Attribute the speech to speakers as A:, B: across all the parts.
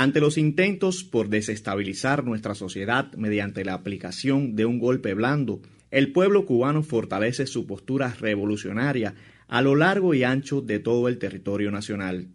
A: Ante los intentos por desestabilizar nuestra sociedad mediante la aplicación de un golpe blando, el pueblo cubano fortalece su postura revolucionaria a lo largo y ancho de todo el territorio nacional.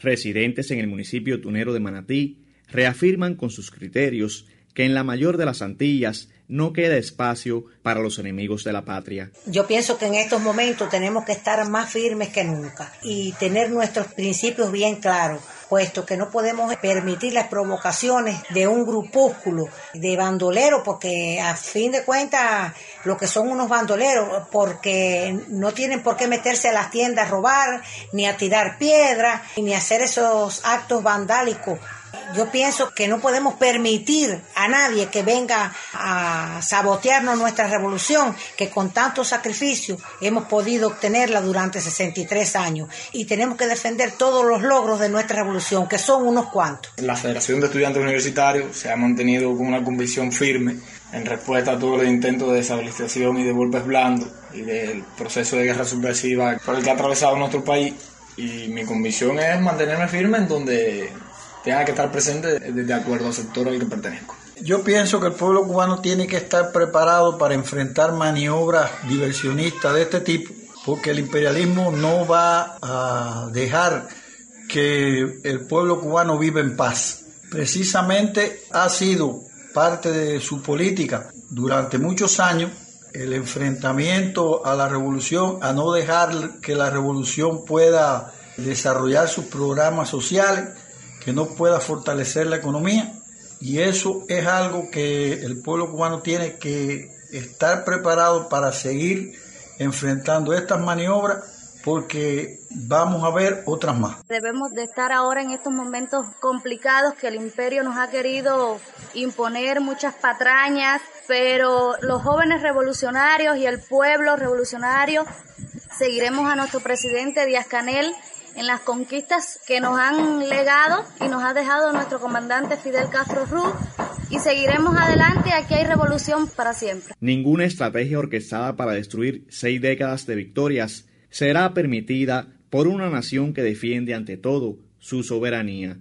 A: Residentes en el municipio tunero de Manatí reafirman con sus criterios que en la mayor de las Antillas no queda espacio para los enemigos de la patria.
B: Yo pienso que en estos momentos tenemos que estar más firmes que nunca y tener nuestros principios bien claros, puesto que no podemos permitir las provocaciones de un grupúsculo de bandoleros, porque a fin de cuentas lo que son unos bandoleros, porque no tienen por qué meterse a las tiendas a robar, ni a tirar piedras, ni a hacer esos actos vandálicos yo pienso que no podemos permitir a nadie que venga a sabotearnos nuestra revolución, que con tanto sacrificio hemos podido obtenerla durante 63 años. Y tenemos que defender todos los logros de nuestra revolución, que son unos cuantos.
C: La Federación de Estudiantes Universitarios se ha mantenido con una convicción firme en respuesta a todos los intentos de desestabilización y de golpes blandos y del proceso de guerra subversiva por el que ha atravesado nuestro país. Y mi convicción es mantenerme firme en donde tenga que estar presente de acuerdo al sector al que pertenezco.
D: Yo pienso que el pueblo cubano tiene que estar preparado para enfrentar maniobras diversionistas de este tipo, porque el imperialismo no va a dejar que el pueblo cubano viva en paz. Precisamente ha sido parte de su política durante muchos años el enfrentamiento a la revolución, a no dejar que la revolución pueda desarrollar sus programas sociales, que no pueda fortalecer la economía y eso es algo que el pueblo cubano tiene que estar preparado para seguir enfrentando estas maniobras porque vamos a ver otras más.
E: Debemos de estar ahora en estos momentos complicados que el imperio nos ha querido imponer muchas patrañas, pero los jóvenes revolucionarios y el pueblo revolucionario seguiremos a nuestro presidente Díaz Canel en las conquistas que nos han legado y nos ha dejado nuestro comandante Fidel Castro Ruz y seguiremos adelante, aquí hay revolución para siempre.
A: Ninguna estrategia orquestada para destruir seis décadas de victorias será permitida por una nación que defiende ante todo su soberanía.